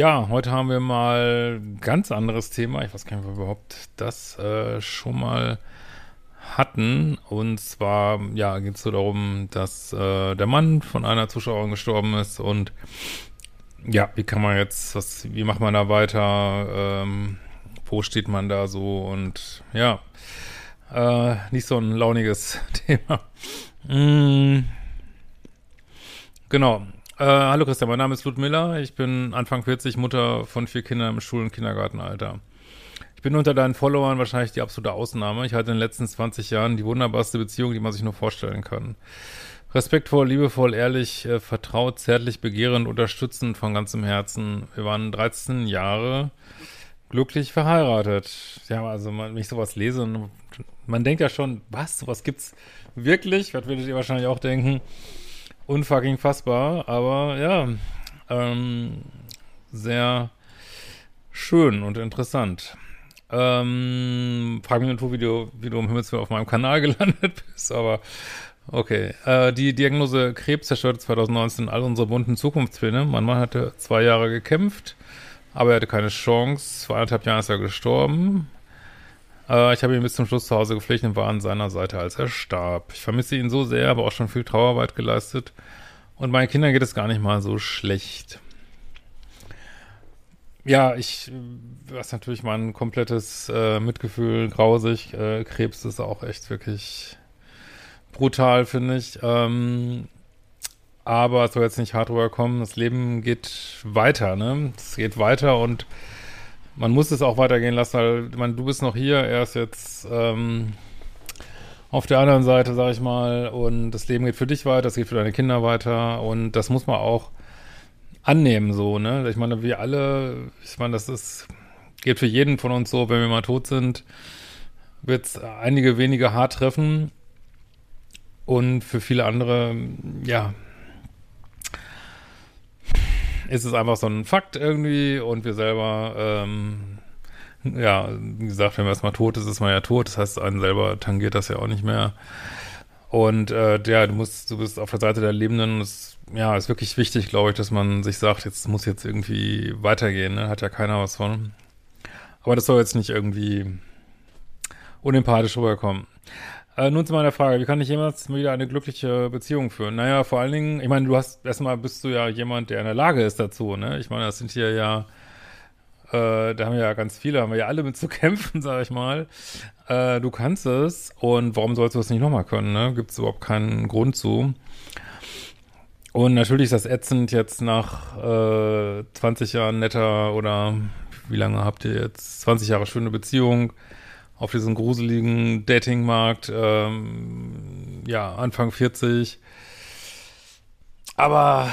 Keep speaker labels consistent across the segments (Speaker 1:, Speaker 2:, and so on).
Speaker 1: Ja, heute haben wir mal ganz anderes Thema. Ich weiß gar nicht, ob wir überhaupt das äh, schon mal hatten. Und zwar, ja, geht es so darum, dass äh, der Mann von einer Zuschauerin gestorben ist und ja, wie kann man jetzt, was, wie macht man da weiter? Ähm, wo steht man da so? Und ja, äh, nicht so ein launiges Thema. Mm. Genau. Äh, hallo Christian, mein Name ist Ludmilla. Ich bin Anfang 40, Mutter von vier Kindern im Schul- und Kindergartenalter. Ich bin unter deinen Followern wahrscheinlich die absolute Ausnahme. Ich hatte in den letzten 20 Jahren die wunderbarste Beziehung, die man sich nur vorstellen kann. Respektvoll, liebevoll, ehrlich, äh, vertraut, zärtlich, begehrend, unterstützend von ganzem Herzen. Wir waren 13 Jahre glücklich verheiratet. Ja, also wenn ich sowas lese, man denkt ja schon, was, sowas gibt's wirklich? Was würdet ihr wahrscheinlich auch denken? Unfucking fassbar, aber ja, ähm, sehr schön und interessant. Ähm, frag mich nicht, wie du, wie du um Himmels auf meinem Kanal gelandet bist, aber okay. Äh, die Diagnose Krebs zerstörte 2019 all unsere bunten Zukunftspläne. Mein Mann hatte zwei Jahre gekämpft, aber er hatte keine Chance. Vor anderthalb Jahren ist er gestorben. Äh, ich habe ihn bis zum Schluss zu Hause gepflegt und war an seiner Seite, als er starb. Ich vermisse ihn so sehr, aber auch schon viel Trauerarbeit geleistet. Und meinen Kindern geht es gar nicht mal so schlecht. Ja, ich, was natürlich mein komplettes äh, Mitgefühl, grausig. Äh, Krebs ist auch echt wirklich brutal, finde ich. Ähm, aber es soll jetzt nicht hart rüberkommen. Das Leben geht weiter, ne? Es geht weiter und man muss es auch weitergehen lassen, weil meine, du bist noch hier, er ist jetzt ähm, auf der anderen Seite, sag ich mal, und das Leben geht für dich weiter, es geht für deine Kinder weiter und das muss man auch annehmen, so, ne? Ich meine, wir alle, ich meine, das ist, geht für jeden von uns so, wenn wir mal tot sind, wird es einige wenige hart treffen und für viele andere, ja, ist es einfach so ein Fakt irgendwie und wir selber, ähm, ja, wie gesagt, wenn man erstmal tot ist, ist man ja tot. Das heißt, einen selber tangiert das ja auch nicht mehr. Und äh, ja, du musst, du bist auf der Seite der Lebenden und es, ja, ist wirklich wichtig, glaube ich, dass man sich sagt, jetzt muss jetzt irgendwie weitergehen, ne? Hat ja keiner was von. Aber das soll jetzt nicht irgendwie unempathisch rüberkommen. Äh, nun zu meiner Frage, wie kann ich jemals wieder eine glückliche Beziehung führen? Naja, vor allen Dingen, ich meine, du hast, erstmal bist du ja jemand, der in der Lage ist dazu, ne? Ich meine, das sind hier ja, äh, da haben wir ja ganz viele, haben wir ja alle mit zu kämpfen, sag ich mal. Äh, du kannst es und warum sollst du es nicht nochmal können, ne? Gibt es überhaupt keinen Grund zu. Und natürlich ist das ätzend jetzt nach äh, 20 Jahren netter oder wie lange habt ihr jetzt? 20 Jahre schöne Beziehung auf diesem gruseligen Datingmarkt, ähm, ja, Anfang 40. Aber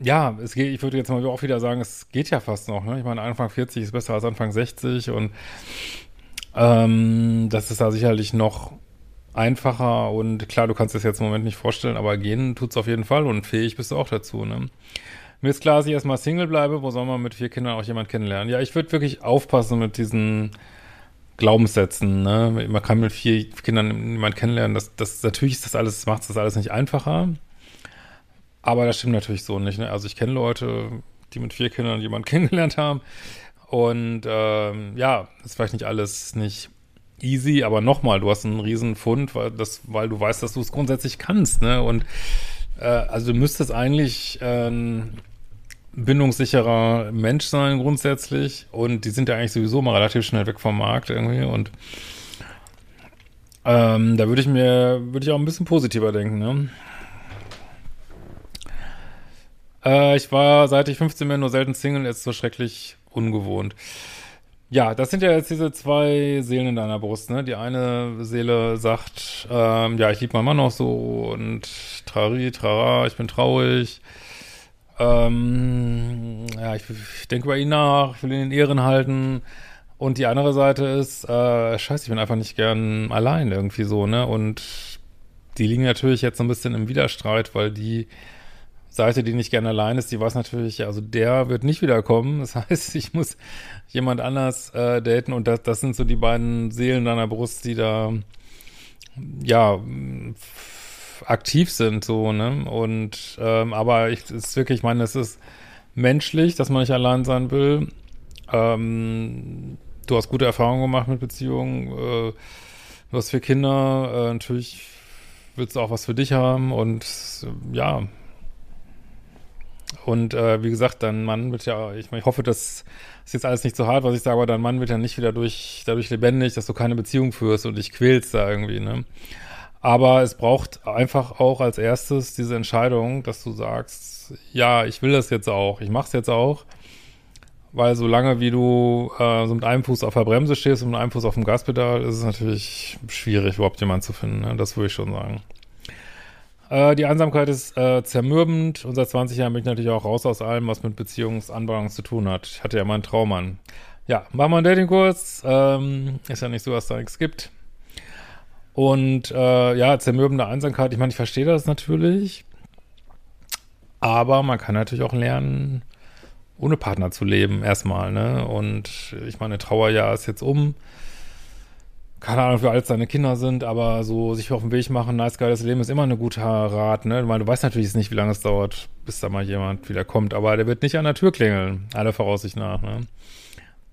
Speaker 1: ja, es geht, ich würde jetzt mal auch wieder sagen, es geht ja fast noch, ne? Ich meine, Anfang 40 ist besser als Anfang 60 und ähm, das ist da sicherlich noch einfacher und klar, du kannst es jetzt im Moment nicht vorstellen, aber gehen tut's auf jeden Fall und fähig bist du auch dazu, ne? Mir ist klar, dass ich erstmal Single bleibe. Wo soll man mit vier Kindern auch jemand kennenlernen? Ja, ich würde wirklich aufpassen mit diesen Glaubenssätzen. Ne? Man kann mit vier Kindern jemand kennenlernen. Das, das, natürlich ist das alles, macht das alles nicht einfacher. Aber das stimmt natürlich so nicht. Ne? Also ich kenne Leute, die mit vier Kindern jemand kennengelernt haben. Und ähm, ja, ist vielleicht nicht alles nicht easy, aber nochmal, du hast einen riesen Fund, weil, das, weil du weißt, dass du es grundsätzlich kannst. Ne? Und äh, also du müsstest eigentlich ähm, bindungssicherer Mensch sein grundsätzlich und die sind ja eigentlich sowieso mal relativ schnell weg vom Markt irgendwie und ähm, da würde ich mir, würde ich auch ein bisschen positiver denken, ne? Äh, ich war, seit ich 15 bin, nur selten Single, ist so schrecklich ungewohnt. Ja, das sind ja jetzt diese zwei Seelen in deiner Brust, ne? Die eine Seele sagt, ähm, ja, ich liebe meinen Mann noch so und trari, trara, ich bin traurig. Ähm, ja, ich, ich denke über ihn nach, ich will ihn in Ehren halten. Und die andere Seite ist, äh, scheiße, ich bin einfach nicht gern allein irgendwie so, ne? Und die liegen natürlich jetzt so ein bisschen im Widerstreit, weil die Seite, die nicht gerne allein ist, die weiß natürlich, also der wird nicht wiederkommen. Das heißt, ich muss jemand anders äh, daten und das, das sind so die beiden Seelen deiner Brust, die da ja aktiv sind, so, ne? Und ähm, aber ich es ist wirklich, ich meine, es ist menschlich, dass man nicht allein sein will. Ähm, du hast gute Erfahrungen gemacht mit Beziehungen. Äh, du hast vier Kinder. Äh, natürlich willst du auch was für dich haben und ja. Und äh, wie gesagt, dein Mann wird ja, ich, ich hoffe, das ist jetzt alles nicht so hart, was ich sage, aber dein Mann wird ja nicht wieder durch, dadurch lebendig, dass du keine Beziehung führst und dich quälst da irgendwie, ne? Aber es braucht einfach auch als erstes diese Entscheidung, dass du sagst, ja, ich will das jetzt auch, ich mach's jetzt auch. Weil solange wie du äh, so mit einem Fuß auf der Bremse stehst und mit einem Fuß auf dem Gaspedal, ist es natürlich schwierig, überhaupt jemanden zu finden. Ne? Das würde ich schon sagen. Äh, die Einsamkeit ist äh, zermürbend und seit 20 Jahren bin ich natürlich auch raus aus allem, was mit Beziehungsanbahnung zu tun hat. Ich hatte ja meinen Traum an. Ja, machen wir einen Datingkurs. Ähm, ist ja nicht so, dass da nichts gibt. Und äh, ja, zermürbende Einsamkeit, ich meine, ich verstehe das natürlich. Aber man kann natürlich auch lernen, ohne Partner zu leben, erstmal, ne? Und ich meine, Trauerjahr ist jetzt um. Keine Ahnung, wie alt seine Kinder sind, aber so sich auf den Weg machen, nice, geiles Leben ist immer eine gute Rat, ne? Weil du weißt natürlich nicht, wie lange es dauert, bis da mal jemand wieder kommt, aber der wird nicht an der Tür klingeln, aller Voraussicht nach, ne?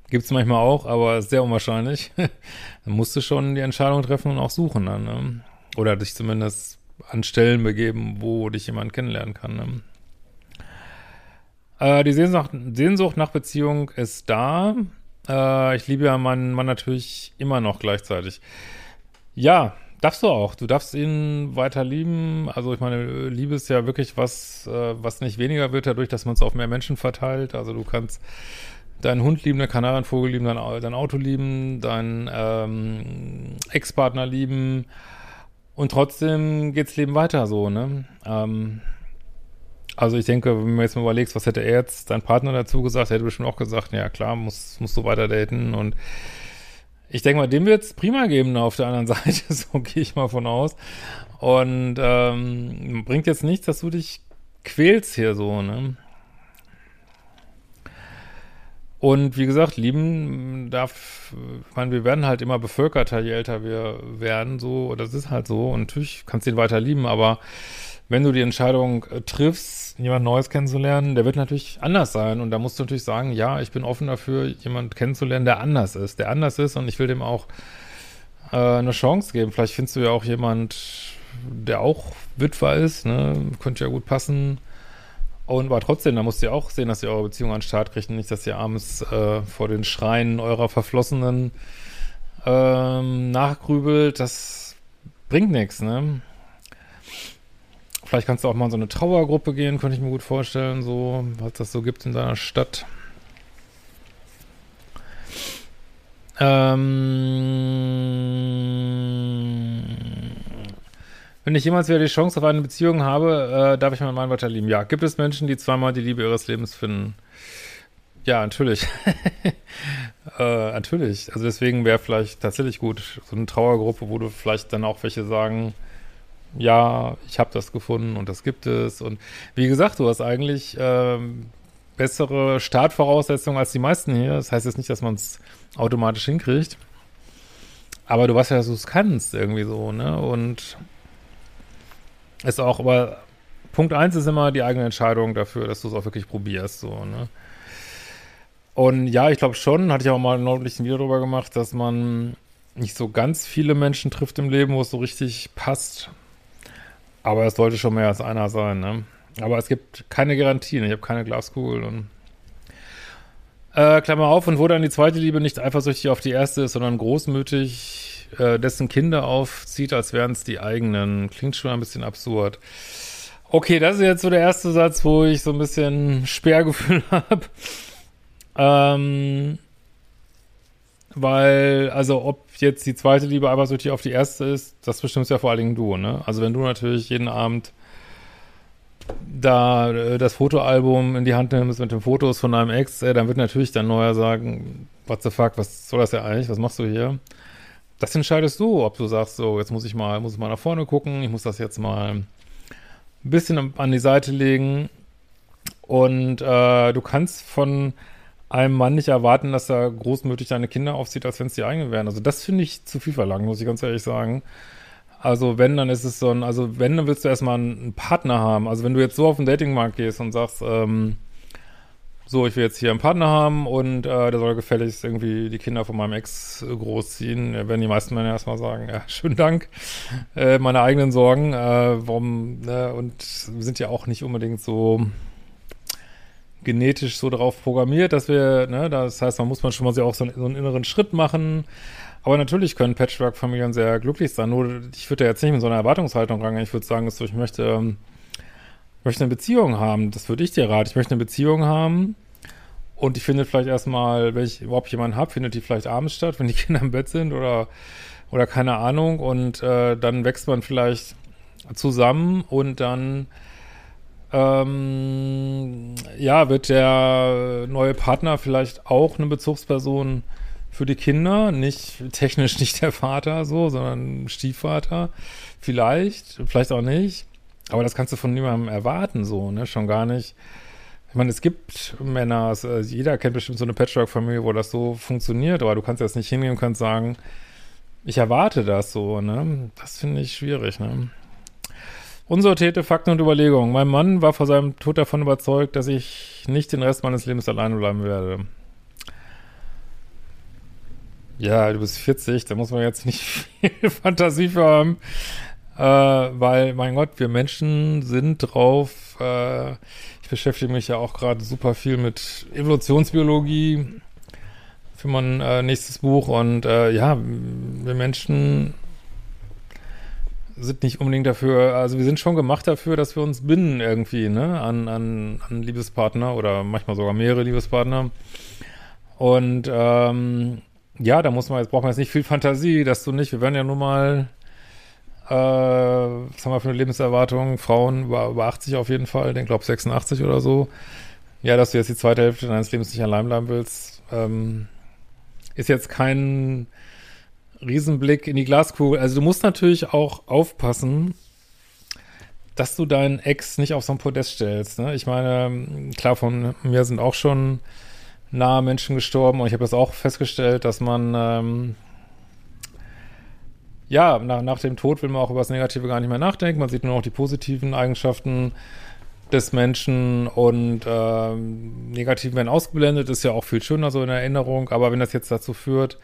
Speaker 1: Gibt's manchmal auch, aber sehr unwahrscheinlich. dann musst du schon die Entscheidung treffen und auch suchen dann, ne? Oder dich zumindest an Stellen begeben, wo dich jemand kennenlernen kann, ne? Äh, die Sehnsucht, nach Beziehung ist da. Äh, ich liebe ja meinen Mann natürlich immer noch gleichzeitig. Ja, darfst du auch. Du darfst ihn weiter lieben. Also ich meine, Liebe ist ja wirklich was, äh, was nicht weniger wird dadurch, dass man es auf mehr Menschen verteilt. Also du kannst deinen Hund lieben, deinen Kanarienvogel lieben, dein, dein Auto lieben, deinen ähm, Ex-Partner lieben und trotzdem geht's Leben weiter so, ne? Ähm, also ich denke, wenn du jetzt mal überlegst, was hätte er jetzt, dein Partner dazu gesagt, hätte bestimmt auch gesagt, ja klar, muss, musst du weiter daten und ich denke mal, dem wird es prima geben auf der anderen Seite, so gehe ich mal von aus. Und ähm, bringt jetzt nichts, dass du dich quälst hier so, ne? Und wie gesagt, lieben darf, ich meine, wir werden halt immer bevölkerter, je älter wir werden, so, das ist halt so. Und natürlich kannst du ihn weiter lieben, aber wenn du die Entscheidung äh, triffst, jemand Neues kennenzulernen, der wird natürlich anders sein. Und da musst du natürlich sagen, ja, ich bin offen dafür, jemand kennenzulernen, der anders ist. Der anders ist und ich will dem auch äh, eine Chance geben. Vielleicht findest du ja auch jemand, der auch Witwer ist, ne? Könnte ja gut passen. Und aber trotzdem, da musst ja auch sehen, dass ihr eure Beziehung an den Start kriegt und nicht, dass ihr abends äh, vor den Schreien eurer Verflossenen ähm, nachgrübelt. Das bringt nichts, ne? Vielleicht kannst du auch mal in so eine Trauergruppe gehen, könnte ich mir gut vorstellen, so, was das so gibt in deiner Stadt. Ähm, wenn ich jemals wieder die Chance auf eine Beziehung habe, äh, darf ich meinen Mann weiter lieben. Ja, gibt es Menschen, die zweimal die Liebe ihres Lebens finden? Ja, natürlich. äh, natürlich. Also deswegen wäre vielleicht tatsächlich gut, so eine Trauergruppe, wo du vielleicht dann auch welche sagen, ja, ich habe das gefunden und das gibt es. Und wie gesagt, du hast eigentlich ähm, bessere Startvoraussetzungen als die meisten hier. Das heißt jetzt nicht, dass man es automatisch hinkriegt. Aber du weißt ja, dass du es kannst, irgendwie so, ne? Und ist auch, aber Punkt eins ist immer die eigene Entscheidung dafür, dass du es auch wirklich probierst, so, ne? Und ja, ich glaube schon, hatte ich auch mal neulich ein Video darüber gemacht, dass man nicht so ganz viele Menschen trifft im Leben, wo es so richtig passt. Aber es sollte schon mehr als einer sein, ne? Aber es gibt keine Garantien. Ich habe keine Glaskugel und äh, Klammer auf, und wo dann die zweite Liebe nicht eifersüchtig auf die erste ist, sondern großmütig äh, dessen Kinder aufzieht, als wären es die eigenen. Klingt schon ein bisschen absurd. Okay, das ist jetzt so der erste Satz, wo ich so ein bisschen Sperrgefühl habe. Ähm, weil, also ob jetzt die zweite Liebe eifersüchtig auf die erste ist, das bestimmst ja vor allen Dingen du, ne? Also wenn du natürlich jeden Abend da äh, das Fotoalbum in die Hand nimmst mit den Fotos von deinem Ex, äh, dann wird natürlich dein Neuer sagen, what the fuck, was soll das ja eigentlich, was machst du hier? Das entscheidest du, ob du sagst, so, jetzt muss ich mal, muss ich mal nach vorne gucken, ich muss das jetzt mal ein bisschen an die Seite legen und äh, du kannst von einem Mann nicht erwarten, dass er großmütig deine Kinder aufzieht, als wenn es die eigenen wären. Also das finde ich zu viel verlangt, muss ich ganz ehrlich sagen. Also wenn, dann ist es so ein, also wenn, dann willst du erstmal einen Partner haben. Also wenn du jetzt so auf den Datingmarkt gehst und sagst, ähm, so, ich will jetzt hier einen Partner haben und äh, der soll gefälligst irgendwie die Kinder von meinem Ex großziehen. Werden die meisten Männer erstmal sagen, ja, schönen Dank, äh, meine eigenen Sorgen. Äh, warum, ne? und sind ja auch nicht unbedingt so genetisch so darauf programmiert, dass wir, ne, das heißt, man muss man schon mal so auch so einen, so einen inneren Schritt machen. Aber natürlich können Patchwork-Familien sehr glücklich sein. Nur, ich würde ja jetzt nicht mit so einer Erwartungshaltung rangehen. Ich würde sagen, dass ich möchte, ähm, möchte eine Beziehung haben. Das würde ich dir raten. Ich möchte eine Beziehung haben, und ich finde vielleicht erstmal, wenn ich überhaupt jemanden habe, findet die vielleicht abends statt, wenn die Kinder im Bett sind oder, oder keine Ahnung. Und äh, dann wächst man vielleicht zusammen und dann ähm, ja, wird der neue Partner vielleicht auch eine Bezugsperson für die Kinder, nicht technisch nicht der Vater so, sondern Stiefvater. Vielleicht, vielleicht auch nicht. Aber das kannst du von niemandem erwarten, so, ne? Schon gar nicht ich meine, es gibt Männer, also jeder kennt bestimmt so eine Patchwork-Familie, wo das so funktioniert, aber du kannst jetzt nicht hingehen und kannst sagen, ich erwarte das so, ne? Das finde ich schwierig, ne? Unsortierte Fakten und Überlegungen. Mein Mann war vor seinem Tod davon überzeugt, dass ich nicht den Rest meines Lebens alleine bleiben werde. Ja, du bist 40, da muss man jetzt nicht viel Fantasie für haben. Äh, weil, mein Gott, wir Menschen sind drauf, äh, ich beschäftige mich ja auch gerade super viel mit Evolutionsbiologie für mein äh, nächstes Buch und äh, ja, wir Menschen sind nicht unbedingt dafür, also wir sind schon gemacht dafür, dass wir uns binden irgendwie, ne, an, an, an Liebespartner oder manchmal sogar mehrere Liebespartner. Und ähm, ja, da muss man, jetzt braucht man jetzt nicht viel Fantasie, dass du nicht, wir werden ja nun mal äh, was haben wir für eine Lebenserwartung? Frauen über, über 80 auf jeden Fall, den glaube 86 oder so. Ja, dass du jetzt die zweite Hälfte deines Lebens nicht allein bleiben willst, ähm, ist jetzt kein Riesenblick in die Glaskugel. Also du musst natürlich auch aufpassen, dass du deinen Ex nicht auf so ein Podest stellst. Ne? Ich meine, klar, von mir sind auch schon nahe Menschen gestorben und ich habe das auch festgestellt, dass man ähm, ja, nach, nach dem Tod will man auch über das Negative gar nicht mehr nachdenken. Man sieht nur noch die positiven Eigenschaften des Menschen und ähm, Negativen werden ausgeblendet, ist ja auch viel schöner so in Erinnerung. Aber wenn das jetzt dazu führt,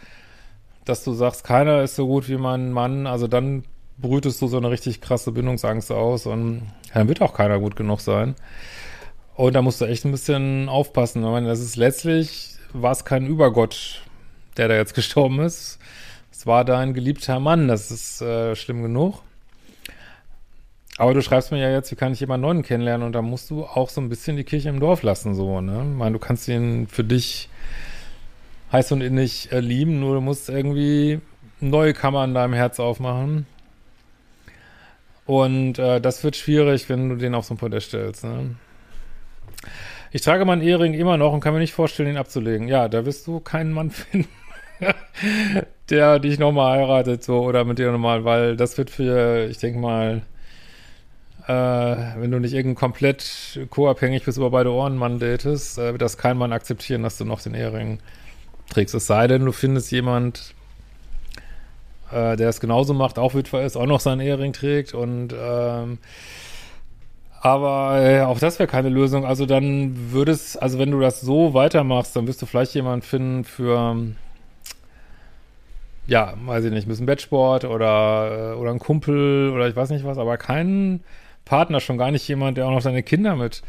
Speaker 1: dass du sagst, keiner ist so gut wie mein Mann, also dann brütest du so eine richtig krasse Bindungsangst aus und dann wird auch keiner gut genug sein. Und da musst du echt ein bisschen aufpassen. Ich meine, das ist letztlich, war es kein Übergott, der da jetzt gestorben ist, es war dein geliebter Mann, das ist äh, schlimm genug. Aber du schreibst mir ja jetzt, wie kann ich jemanden neuen kennenlernen? Und da musst du auch so ein bisschen die Kirche im Dorf lassen, so, ne? Ich meine, du kannst ihn für dich heiß und innig äh, lieben, nur du musst irgendwie neue Kammer in deinem Herz aufmachen. Und äh, das wird schwierig, wenn du den auf so ein Podest stellst, ne? Ich trage meinen Ehering immer noch und kann mir nicht vorstellen, ihn abzulegen. Ja, da wirst du keinen Mann finden. der dich nochmal heiratet, so, oder mit dir nochmal, weil das wird für, ich denke mal, äh, wenn du nicht irgendein komplett co-abhängig bist über beide Ohren Mann datest, äh, wird das kein Mann akzeptieren, dass du noch den Ehering trägst. Es sei denn, du findest jemand, äh, der es genauso macht, auch Witwer ist, auch noch seinen Ehering trägt und ähm, aber äh, auch das wäre keine Lösung. Also dann würdest, also wenn du das so weitermachst, dann wirst du vielleicht jemanden finden für ja, weiß ich nicht, ein bisschen Bettsport oder, äh, oder ein Kumpel oder ich weiß nicht was, aber kein Partner, schon gar nicht jemand, der auch noch seine Kinder mit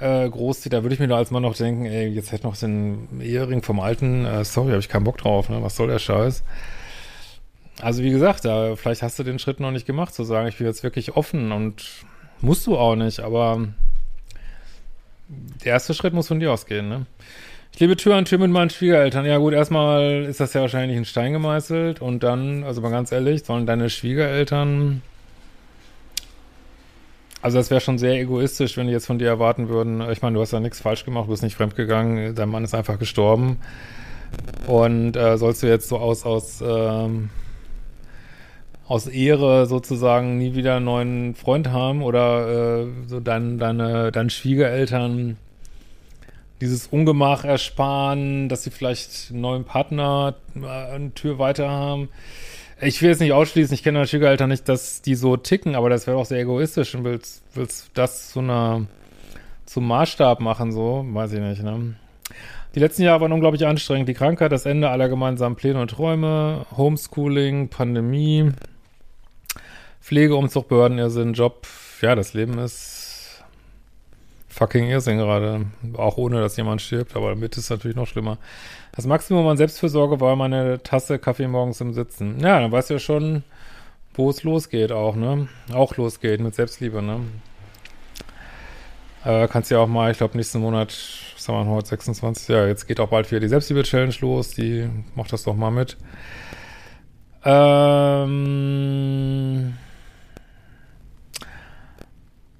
Speaker 1: äh, großzieht. Da würde ich mir da als Mann noch denken, ey, jetzt hätte noch den Ehering vom Alten, äh, sorry, habe ich keinen Bock drauf, ne? Was soll der Scheiß? Also wie gesagt, da, vielleicht hast du den Schritt noch nicht gemacht, zu sagen, ich bin jetzt wirklich offen und musst du auch nicht, aber der erste Schritt muss von dir ausgehen, ne? Ich lebe Tür an Tür mit meinen Schwiegereltern. Ja gut, erstmal ist das ja wahrscheinlich in Stein gemeißelt und dann, also mal ganz ehrlich, sollen deine Schwiegereltern also das wäre schon sehr egoistisch, wenn die jetzt von dir erwarten würden, ich meine, du hast ja nichts falsch gemacht, du bist nicht fremdgegangen, dein Mann ist einfach gestorben. Und äh, sollst du jetzt so aus, aus, ähm, aus Ehre sozusagen nie wieder einen neuen Freund haben oder äh, so dein, deine, deine Schwiegereltern dieses Ungemach ersparen, dass sie vielleicht einen neuen Partner äh, eine Tür weiter haben. Ich will jetzt nicht ausschließen, ich kenne natürlich Schwiegereltern nicht, dass die so ticken, aber das wäre auch sehr egoistisch und willst, willst das zu einer, zum Maßstab machen, so, weiß ich nicht, ne? Die letzten Jahre waren unglaublich anstrengend. Die Krankheit, das Ende aller gemeinsamen Pläne und Träume, Homeschooling, Pandemie, Pflegeumzug, Behördenirrsinn, Job. Ja, das Leben ist fucking Irrsinn gerade. Auch ohne, dass jemand stirbt, aber damit ist es natürlich noch schlimmer. Das Maximum an Selbstfürsorge war meine Tasse Kaffee morgens im Sitzen. Ja, dann weißt du ja schon, wo es losgeht auch, ne? Auch losgeht mit Selbstliebe, ne? Äh, kannst ja auch mal, ich glaube, nächsten Monat was haben wir heute, 26? Ja, jetzt geht auch bald wieder die Selbstliebe-Challenge los. Die macht das doch mal mit. Ähm,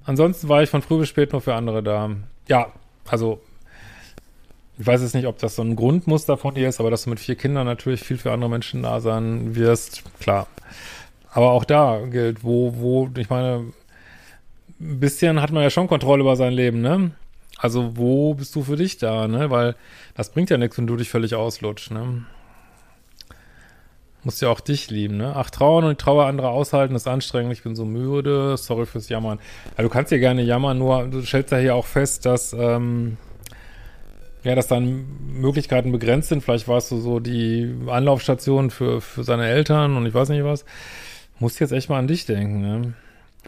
Speaker 1: ansonsten war ich von früh bis spät nur für andere da. Ja, also ich weiß jetzt nicht, ob das so ein Grundmuster von dir ist, aber dass du mit vier Kindern natürlich viel für andere Menschen da sein wirst, klar. Aber auch da gilt, wo, wo, ich meine, ein bisschen hat man ja schon Kontrolle über sein Leben, ne? Also wo bist du für dich da, ne? Weil das bringt ja nichts, wenn du dich völlig auslutschst, ne? Musst ja auch dich lieben, ne? Ach, trauern und die Trauer anderer aushalten ist anstrengend, ich bin so müde, sorry fürs Jammern. Ja, du kannst ja gerne jammern, nur du stellst ja hier auch fest, dass, ähm, ja, dass dann Möglichkeiten begrenzt sind. Vielleicht warst du so die Anlaufstation für, für seine Eltern und ich weiß nicht was. Musst jetzt echt mal an dich denken, ne?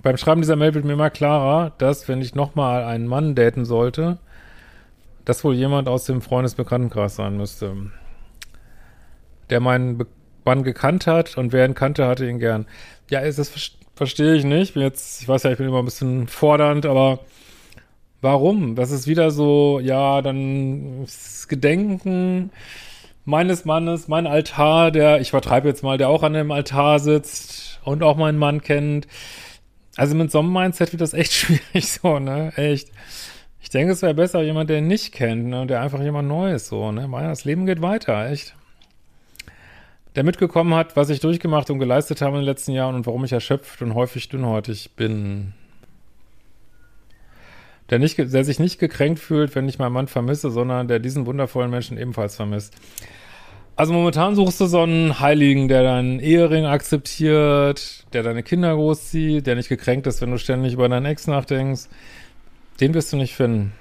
Speaker 1: Beim Schreiben dieser Mail wird mir immer klarer, dass, wenn ich nochmal einen Mann daten sollte, das wohl jemand aus dem Freundesbekanntenkreis sein müsste. Der meinen Be Mann gekannt hat und wer ihn kannte, hatte ihn gern. Ja, das verstehe ich nicht. Bin jetzt, ich weiß ja, ich bin immer ein bisschen fordernd, aber warum? Das ist wieder so, ja, dann das Gedenken meines Mannes, mein Altar, der, ich vertreibe jetzt mal, der auch an dem Altar sitzt und auch meinen Mann kennt. Also mit so einem Mindset wird das echt schwierig so, ne? Echt. Ich denke, es wäre besser jemand, der ihn nicht kennt, ne? Der einfach jemand Neues so, ne? Das Leben geht weiter, echt. Der mitgekommen hat, was ich durchgemacht und geleistet habe in den letzten Jahren und warum ich erschöpft und häufig dünnhäutig bin. Der, nicht, der sich nicht gekränkt fühlt, wenn ich meinen Mann vermisse, sondern der diesen wundervollen Menschen ebenfalls vermisst. Also momentan suchst du so einen Heiligen, der deinen Ehering akzeptiert, der deine Kinder großzieht, der nicht gekränkt ist, wenn du ständig über deinen Ex nachdenkst. Den wirst du nicht finden.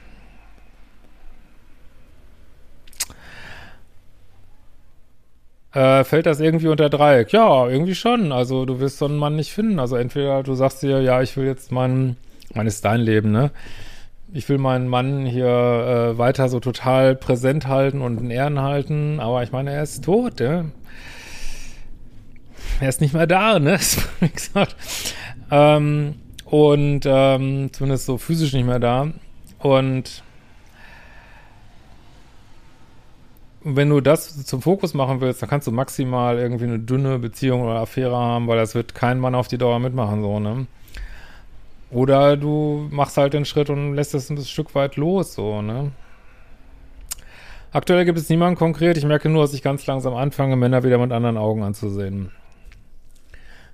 Speaker 1: Äh, fällt das irgendwie unter Dreieck? Ja, irgendwie schon. Also du wirst so einen Mann nicht finden. Also entweder du sagst dir, ja, ich will jetzt meinen, mein ist dein Leben, ne? ich will meinen Mann hier äh, weiter so total präsent halten und in Ehren halten, aber ich meine, er ist tot, ja. Er ist nicht mehr da, ne? Wie gesagt. Ähm, und ähm, zumindest so physisch nicht mehr da. Und wenn du das zum Fokus machen willst, dann kannst du maximal irgendwie eine dünne Beziehung oder Affäre haben, weil das wird kein Mann auf die Dauer mitmachen, so, ne? Oder du machst halt den Schritt und lässt es ein Stück weit los, so, ne? Aktuell gibt es niemanden konkret. Ich merke nur, dass ich ganz langsam anfange, Männer wieder mit anderen Augen anzusehen.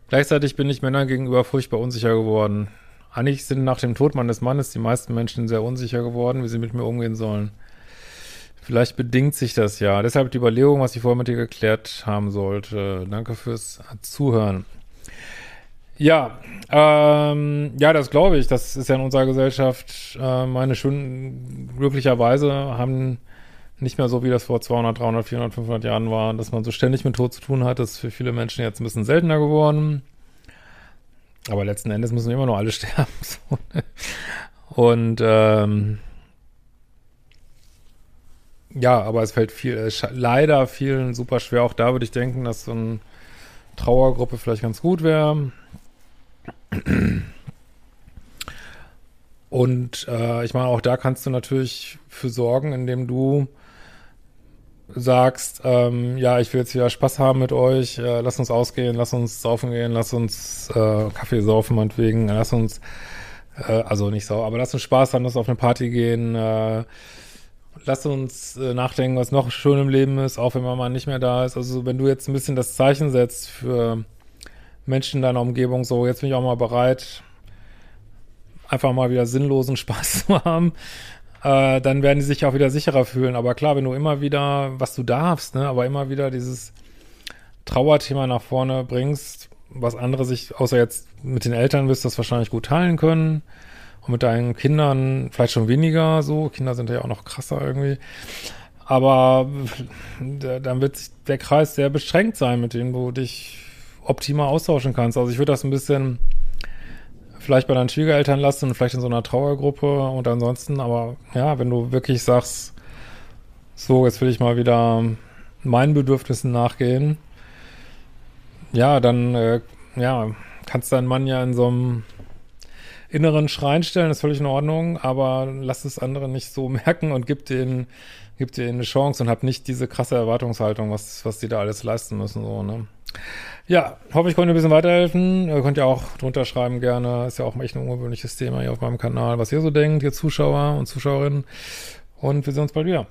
Speaker 1: Gleichzeitig bin ich Männern gegenüber furchtbar unsicher geworden. Eigentlich sind nach dem Tod meines Mannes die meisten Menschen sehr unsicher geworden, wie sie mit mir umgehen sollen. Vielleicht bedingt sich das ja. Deshalb die Überlegung, was ich vorher mit dir geklärt haben sollte. Danke fürs Zuhören. Ja, ähm, ja, das glaube ich. Das ist ja in unserer Gesellschaft, äh, meine schön, glücklicherweise haben nicht mehr so, wie das vor 200, 300, 400, 500 Jahren war, dass man so ständig mit Tod zu tun hat. Das ist für viele Menschen jetzt ein bisschen seltener geworden. Aber letzten Endes müssen immer nur alle sterben. Und ähm, ja, aber es fällt viel, äh, leider vielen super schwer. Auch da würde ich denken, dass so eine Trauergruppe vielleicht ganz gut wäre. Und äh, ich meine, auch da kannst du natürlich für sorgen, indem du sagst, ähm, ja, ich will jetzt wieder Spaß haben mit euch, äh, lass uns ausgehen, lass uns saufen gehen, lass uns äh, Kaffee saufen meinetwegen, lass uns, äh, also nicht sau, aber lass uns Spaß haben, lass uns auf eine Party gehen, äh, lass uns äh, nachdenken, was noch schön im Leben ist, auch wenn Mama nicht mehr da ist. Also wenn du jetzt ein bisschen das Zeichen setzt für Menschen in deiner Umgebung so, jetzt bin ich auch mal bereit, einfach mal wieder sinnlosen Spaß zu haben, äh, dann werden die sich auch wieder sicherer fühlen. Aber klar, wenn du immer wieder, was du darfst, ne, aber immer wieder dieses Trauerthema nach vorne bringst, was andere sich, außer jetzt mit den Eltern wirst das wahrscheinlich gut teilen können. Und mit deinen Kindern vielleicht schon weniger so. Kinder sind ja auch noch krasser irgendwie. Aber dann wird der Kreis sehr beschränkt sein, mit dem du dich optimal austauschen kannst. Also ich würde das ein bisschen vielleicht bei deinen Schwiegereltern lassen und vielleicht in so einer Trauergruppe und ansonsten, aber ja, wenn du wirklich sagst, so, jetzt will ich mal wieder meinen Bedürfnissen nachgehen, ja, dann, äh, ja, kannst deinen Mann ja in so einem inneren Schrein stellen, ist völlig in Ordnung, aber lass es andere nicht so merken und gib denen, gib denen eine Chance und hab nicht diese krasse Erwartungshaltung, was, was die da alles leisten müssen, so, ne. Ja, hoffe, ich konnte ein bisschen weiterhelfen. Ihr könnt ja auch drunter schreiben gerne. Ist ja auch echt ein ungewöhnliches Thema hier auf meinem Kanal, was ihr so denkt, ihr Zuschauer und Zuschauerinnen. Und wir sehen uns bald wieder.